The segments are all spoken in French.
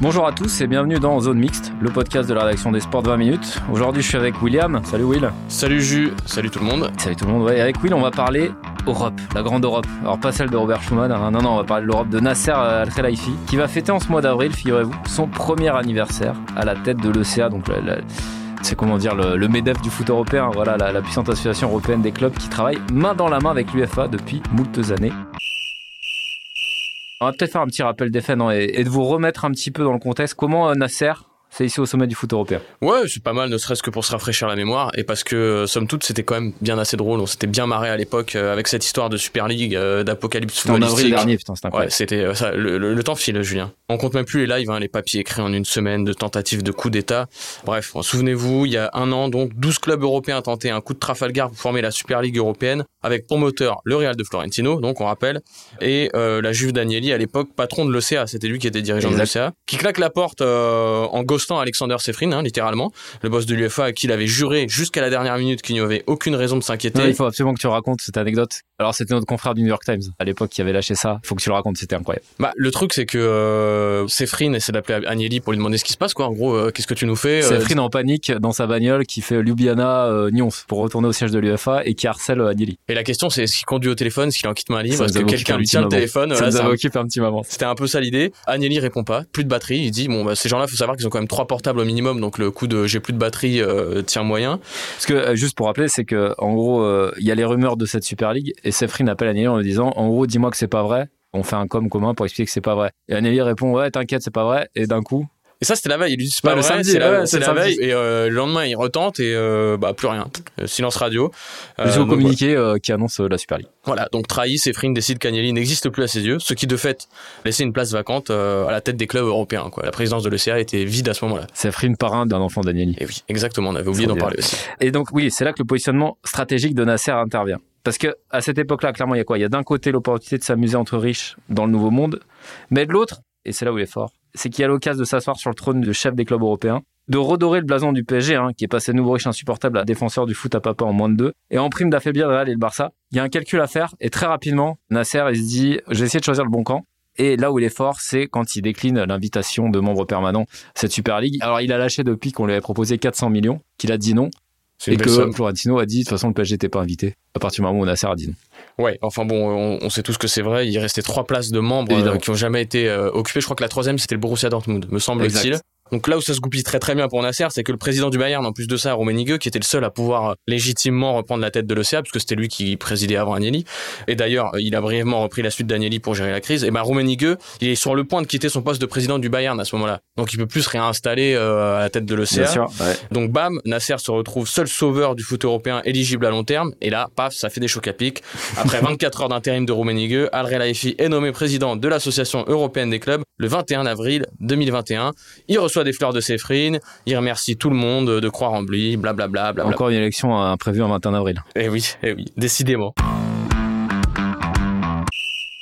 Bonjour à tous et bienvenue dans Zone Mixte, le podcast de la rédaction des sports de 20 minutes. Aujourd'hui, je suis avec William. Salut Will. Salut Jus, salut tout le monde. Salut tout le monde. Ouais, avec Will, on va parler Europe, la grande Europe. Alors pas celle de Robert Schuman, hein. non, non, on va parler de l'Europe de Nasser Al-Khelaifi, qui va fêter en ce mois d'avril, figurez-vous, son premier anniversaire à la tête de l'ECA, donc la- la- c'est comment dire le, le MEDEF du foot européen, voilà la, la puissante association européenne des clubs qui travaille main dans la main avec l'UFA depuis moultes années. On va peut-être faire un petit rappel des faits non, et, et de vous remettre un petit peu dans le contexte. Comment euh, Nasser, c'est ici au sommet du foot européen Ouais, c'est pas mal, ne serait-ce que pour se rafraîchir la mémoire, et parce que, euh, somme toute, c'était quand même bien assez drôle. On s'était bien marré à l'époque euh, avec cette histoire de Super League, euh, d'apocalypse C'était en avril footballistique. dernier, putain, c'est Ouais, c'était ça. Le, le- le temps file, Julien. On compte même plus les lives, hein, les papiers écrits en une semaine de tentatives de coup d'État. Bref, souvenez-vous, il y a un an, donc, 12 clubs européens tentaient un coup de Trafalgar pour former la Super League européenne, avec pour moteur le Real de Florentino, donc on rappelle, et euh, la Juve d'Agnelli, à l'époque, patron de l'ECA, c'était lui qui était dirigeant Exact. de l'ECA, qui claque la porte euh, en ghostant Alexander Sefrin, hein, littéralement, le boss de l'UEFA, à qui il avait juré jusqu'à la dernière minute qu'il n'y avait aucune raison de s'inquiéter. Il faut absolument que tu racontes cette anecdote. Alors, c'était notre confrère du New York Times à l'époque qui avait lâché ça. Il faut que tu le racontes, c'était incroyable. Bah, le truc, c'est que euh, Sefrin essaie d'appeler Agnelli pour lui demander ce qui se passe, quoi. En gros, euh, qu'est-ce que tu nous fais Euh, Frin en panique dans sa bagnole qui fait Ljubljana euh, Nyons pour retourner au siège de l'UFA et qui harcèle Agnelli. Et la question, c'est est-ce qu'il conduit au téléphone, est-ce qu'il en quitte livre, Ça est-ce que quelqu'un lui tient le téléphone Ça nous un petit moment. C'était un peu ça l'idée. Agnelli répond pas, plus de batterie. Il dit bon bah ces gens-là, faut savoir qu'ils ont quand même trois portables au minimum, donc le coup de j'ai plus de batterie euh, tient moyen. Parce que, euh, juste pour rappeler, c'est que, en gros, euh, il y a les rumeurs de cette Super League et Sefrin appelle Agnelli en lui disant, en gros, dis-moi que c'est pas vrai. On fait un com commun pour expliquer que c'est pas vrai. Et Agnelli répond, ouais, t'inquiète, c'est pas vrai. Et d'un coup, Et ça c'était la veille. Il lui dit c'est Ouais, pas le vrai, samedi, c'est la, le veille. Et euh, le lendemain, il retente et euh, bah plus rien, Euh, silence radio. Euh, donc, communiqué qui annonce la Super League. Voilà, donc trahi, Sefrin décide qu'Agnelli n'existe plus à ses yeux, ce qui de fait laissait une place vacante à la tête des clubs européens. Quoi. La présidence de l'ECA était vide à ce moment-là. Sefrin, parrain d'un enfant d'Agnelli. Et oui, exactement, on avait oublié d'en parler aussi. Et donc oui, c'est là que le positionnement stratégique de Nasser intervient. Parce que à cette époque-là, clairement, il y a quoi? Il y a d'un côté l'opportunité de s'amuser entre riches dans le nouveau monde, mais de l'autre, et c'est là où il est fort, c'est qu'il a l'occasion de s'asseoir sur le trône de chef des clubs européens, de redorer le blason du PSG, hein, qui est passé nouveau riche insupportable à défenseur du foot à papa en moins de deux, et en prime d'affaiblir le Real et le Barça. Il y a un calcul à faire, et très rapidement, Nasser, il se dit, je vais essayer de choisir le bon camp. Et là où il est fort, c'est quand il décline l'invitation de membre permanent cette Super League. Alors il a lâché depuis qu'on lui avait proposé 400 millions, qu'il a dit non, et que somme. Florentino a dit, de toute façon, le PSG n'était pas invité. À partir du moment où Nasser a non. Ouais, enfin bon, on, on sait tous que c'est vrai. Il restait trois places de membres euh, qui ont jamais été euh, occupées. Je crois que la troisième, c'était le Borussia Dortmund, me semble-t-il. Donc là où ça se goupille très très bien pour Nasser, c'est que le président du Bayern, en plus de ça, Rummenigge, qui était le seul à pouvoir euh, légitimement reprendre la tête de l'ECA, puisque c'était lui qui présidait avant Agnelli. Et d'ailleurs, euh, il a brièvement repris la suite d'Agnelli pour gérer la crise. Et ben Rummenigge, il est sur le point de quitter son poste de président du Bayern à ce moment-là. Donc il peut plus se réinstaller euh, à la tête de l'ECA. Donc bam, Nasser se retrouve seul sauveur du foot européen éligible à long terme. Et là, paf, ça fait des chocs à pic. Après 24 heures d'intérim de Rummenigge, Al Relaifi est nommé président de l'Association européenne des clubs le 21 avril 2021. Il reçoit des fleurs de Séphine, il remercie tout le monde de croire en lui, blablabla. Bla, bla, Encore une élection euh, prévue un 21 avril. Eh oui, eh oui, décidément.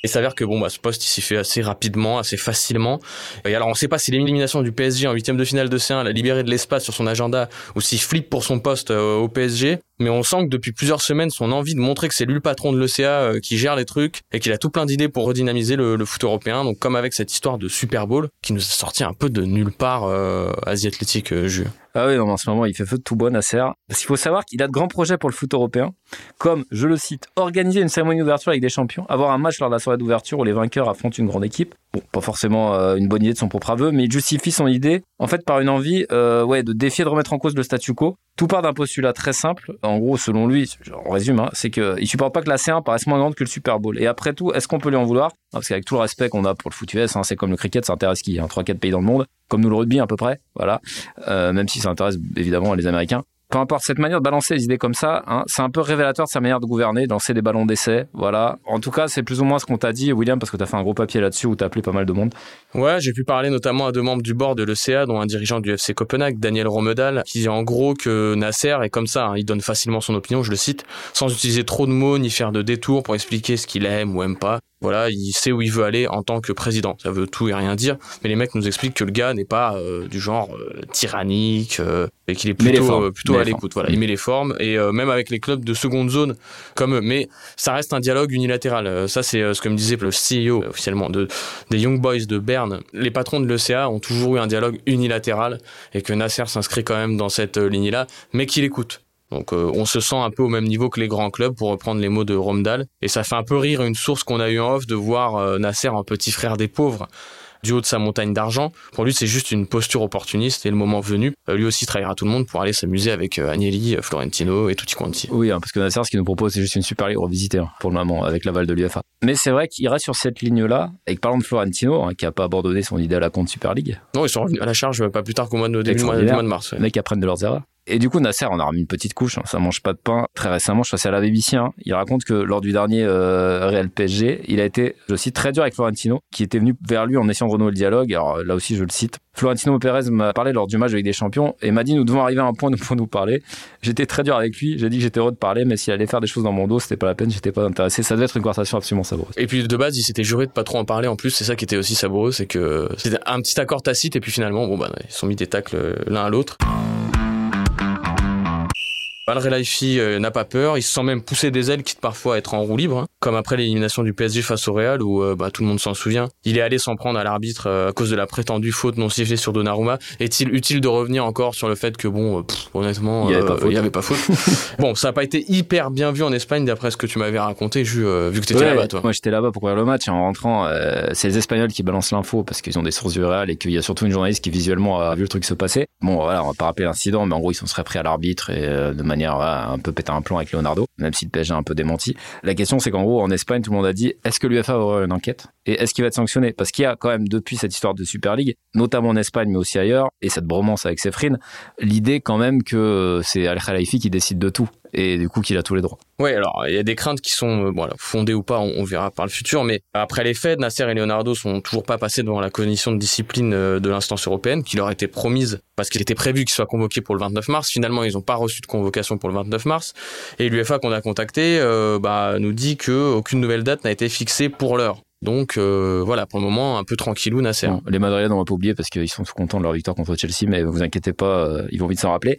Il s'avère que bon bah ce poste il s'y fait assez rapidement, assez facilement. Et alors on sait pas si l'élimination du PSG en huitième de finale de C1 l'a libéré de l'espace sur son agenda ou s'il flippe pour son poste euh, au PSG. Mais on sent que depuis plusieurs semaines son envie de montrer que c'est lui le patron de l'ECA euh, qui gère les trucs et qu'il a tout plein d'idées pour redynamiser le, foot européen. Donc comme avec cette histoire de Super Bowl qui nous a sorti un peu de nulle part euh, Asie Athlétique euh, Jules. Ah oui, non, en ce moment, il fait feu de tout bon, Nasser. Parce qu'il faut savoir qu'il a de grands projets pour le foot européen, comme, je le cite, organiser une cérémonie d'ouverture avec des champions, avoir un match lors de la soirée d'ouverture où les vainqueurs affrontent une grande équipe. Bon, pas forcément euh, une bonne idée de son propre aveu, mais il justifie son idée, en fait, par une envie euh, ouais, de défier, de remettre en cause le statu quo. Tout part d'un postulat très simple. En gros, selon lui, on résume, hein, c'est qu'il supporte pas que la C1 paraisse moins grande que le Super Bowl. Et après tout, est-ce qu'on peut lui en vouloir? Parce qu'avec tout le respect qu'on a pour le foot US, hein, c'est comme le cricket, ça intéresse qui? Hein, 3-4 pays dans le monde, comme nous le rugby à peu près, voilà. Euh, même si ça intéresse évidemment les Américains. Peu importe cette manière de balancer les idées comme ça, hein, c'est un peu révélateur de sa manière de gouverner, lancer des ballons d'essai. Voilà. En tout cas, c'est plus ou moins ce qu'on t'a dit, William, parce que tu as fait un gros papier là-dessus où tu as appelé pas mal de monde. Ouais, j'ai pu parler notamment à deux membres du board de l'ECA, dont un dirigeant du FC Copenhague, Daniel Romedal, qui dit en gros que Nasser est comme ça, hein, il donne facilement son opinion, je le cite, sans utiliser trop de mots ni faire de détours pour expliquer ce qu'il aime ou aime pas. Voilà, il sait où il veut aller en tant que président. Ça veut tout et rien dire. Mais les mecs nous expliquent que le gars n'est pas euh, du genre euh, tyrannique euh, et qu'il est plutôt, plutôt à l'écoute. Voilà, il met les formes et même avec les clubs de seconde zone comme eux. Mais ça reste un dialogue unilatéral. ça, c'est ce que me disait le CEO officiellement de, des Young Boys de Berne. Les patrons de l'ECA ont toujours eu un dialogue unilatéral et que Nasser s'inscrit quand même dans cette ligne-là, mais qu'il écoute. Donc euh, on se sent un peu au même niveau que les grands clubs, pour reprendre les mots de Romdal. Et ça fait un peu rire une source qu'on a eu en off de voir euh, Nasser un petit frère des pauvres du haut de sa montagne d'argent. Pour lui, c'est juste une posture opportuniste et le moment venu, euh, lui aussi trahira tout le monde pour aller s'amuser avec Agnelli, Florentino et tutti quanti. Oui, hein, parce que Nasser, ce qu'il nous propose, c'est juste une Super Ligue revisitée hein, pour le moment avec l'aval de l'UFA. Mais c'est vrai qu'il reste sur cette ligne-là. Et parlant de Florentino, hein, qui a pas abandonné son idée à la compte Super League. Non, ils sont revenus à la charge pas plus tard qu'au mois de, début mois, de mars. Les mecs apprennent de leurs erreurs. Et du coup, Nasser, on a remis une petite couche, hein, ça mange pas de pain. Très récemment, je suis passé à la BBC, hein. il raconte que lors du dernier euh, Real PSG, il a été, je cite, très dur avec Florentino, qui était venu vers lui en essayant de renouer le dialogue. Alors là aussi, je le cite. Florentino Pérez m'a parlé lors du match avec des champions et m'a dit nous devons arriver à un point pour nous parler. J'étais très dur avec lui, j'ai dit que j'étais heureux de parler, mais s'il allait faire des choses dans mon dos, c'était pas la peine, j'étais pas intéressé. Ça devait être une conversation absolument savoureuse. Et puis de base, il s'était juré de pas trop en parler en plus, c'est ça qui était aussi savoureux, c'est que c'était un petit accord tacite et puis finalement, bon bah, ils sont mis des tacles l'un à l'autre. Al Relaifi euh, n'a pas peur, il se sent même pousser des ailes, quitte parfois à être en roue libre, hein. comme après l'élimination du PSG face au Real, où euh, bah, tout le monde s'en souvient. Il est allé s'en prendre à l'arbitre euh, à cause de la prétendue faute non sifflée sur Donnarumma. Est-il utile de revenir encore sur le fait que, bon, honnêtement, il n'y avait, pas faute. bon, ça n'a pas été hyper bien vu en Espagne, d'après ce que tu m'avais raconté, vu que tu étais là-bas, toi. Moi, j'étais là-bas pour couvrir le match, et en rentrant, c'est les Espagnols qui balancent l'info, parce qu'ils ont des sources du Real, et qu'il y a surtout une journaliste qui visuellement a vu le truc se passer. Bon, voilà, on va pas rappeler l'incident, mais en gros, ils s'en seraient pris à l'arbitre, et de un peu péter un plan avec Leonardo, même si le PSG a un peu démenti. La question, c'est qu'en gros, en Espagne, tout le monde a dit est-ce que l'UFA aura une enquête? Et est-ce qu'il va être sanctionné Parce qu'il y a quand même, depuis cette histoire de Super League, notamment en Espagne, mais aussi ailleurs, et cette bromance avec Sefrin, l'idée quand même que c'est Al Khalifi qui décide de tout et du coup qu'il a tous les droits. Oui, alors il y a des craintes qui sont euh, fondées ou pas, on, verra par le futur, mais après les faits, Nasser et Leonardo sont toujours pas passés devant la commission de discipline euh, de l'instance européenne qui leur était promise parce qu'il était prévu qu'ils soient convoqués pour le 29 mars. Finalement, ils n'ont pas reçu de convocation pour le 29 mars. Et l'UFA qu'on a contacté euh, bah, nous dit qu'aucune nouvelle date n'a été fixée pour l'heure. Donc euh, voilà, pour le moment, un peu tranquillou, Nasser. les Madrilènes, on va pas oublier parce qu'ils sont contents de leur victoire contre Chelsea, mais vous inquiétez pas, euh, ils vont vite s'en rappeler.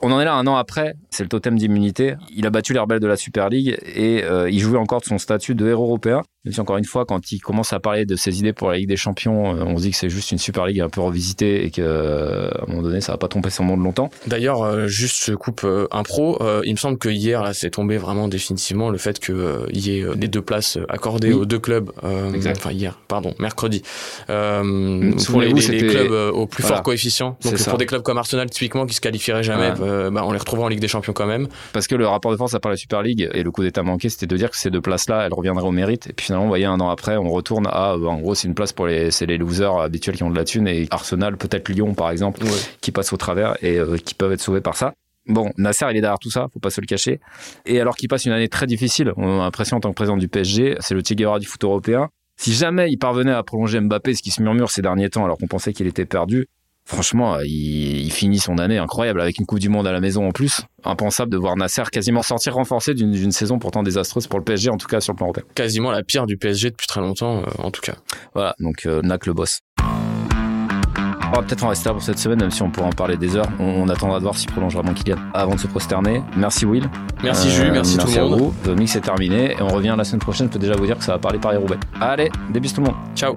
On en est là un an après, c'est le totem d'immunité. Il a battu les rebelles de la Super League et euh, il jouait encore de son statut de héros européen. Même si encore une fois, quand il commence à parler de ses idées pour la Ligue des Champions, euh, on se dit que c'est juste une Super League un peu revisitée et qu'à euh, un moment donné, ça va pas tromper son monde longtemps. D'ailleurs, juste je coupe un pro, il me semble que hier, là, c'est tombé vraiment définitivement le fait qu'il y ait des deux places accordées aux deux clubs. enfin hier, pardon, mercredi. pour les, clubs au plus fort coefficient. Donc pour des clubs comme Arsenal typiquement qui se qualifieraient jamais. Euh, bah, on les retrouvera en Ligue des Champions quand même. Parce que le rapport de force à part la Super League et le coup d'état manqué, c'était de dire que ces deux places-là, elles reviendraient au mérite. Et puis finalement, vous voyez, un an après, on retourne à, euh, en gros, c'est une place pour les, c'est les losers habituels qui ont de la thune et Arsenal, peut-être Lyon par exemple, qui passent au travers et euh, qui peuvent être sauvés par ça. Bon, Nasser, il est derrière tout ça, faut pas se le cacher. Et alors qu'il passe une année très difficile, on a l'impression en tant que président du PSG, c'est le Tigre du foot européen. Si jamais il parvenait à prolonger Mbappé, ce qui se murmure ces derniers temps, alors qu'on pensait qu'il était perdu, Franchement, euh, il, finit son année incroyable avec une Coupe du Monde à la maison en plus. Impensable de voir Nasser quasiment sortir renforcé d'une saison pourtant désastreuse pour le PSG, en tout cas sur le plan européen. Quasiment la pire du PSG depuis très longtemps, euh, en tout cas. Voilà, donc euh, Nac le boss. On va peut-être en rester là pour cette semaine, même si on pourra en parler des heures. On, attendra de voir s'il prolonge vraiment Kylian avant de se prosterner. Merci Will. Merci Jules, merci, tout le monde. Vous. Le mix est terminé et on revient la semaine prochaine. Je peux déjà vous dire que ça va parler Paris-Roubaix. Allez, des tout le monde. Ciao.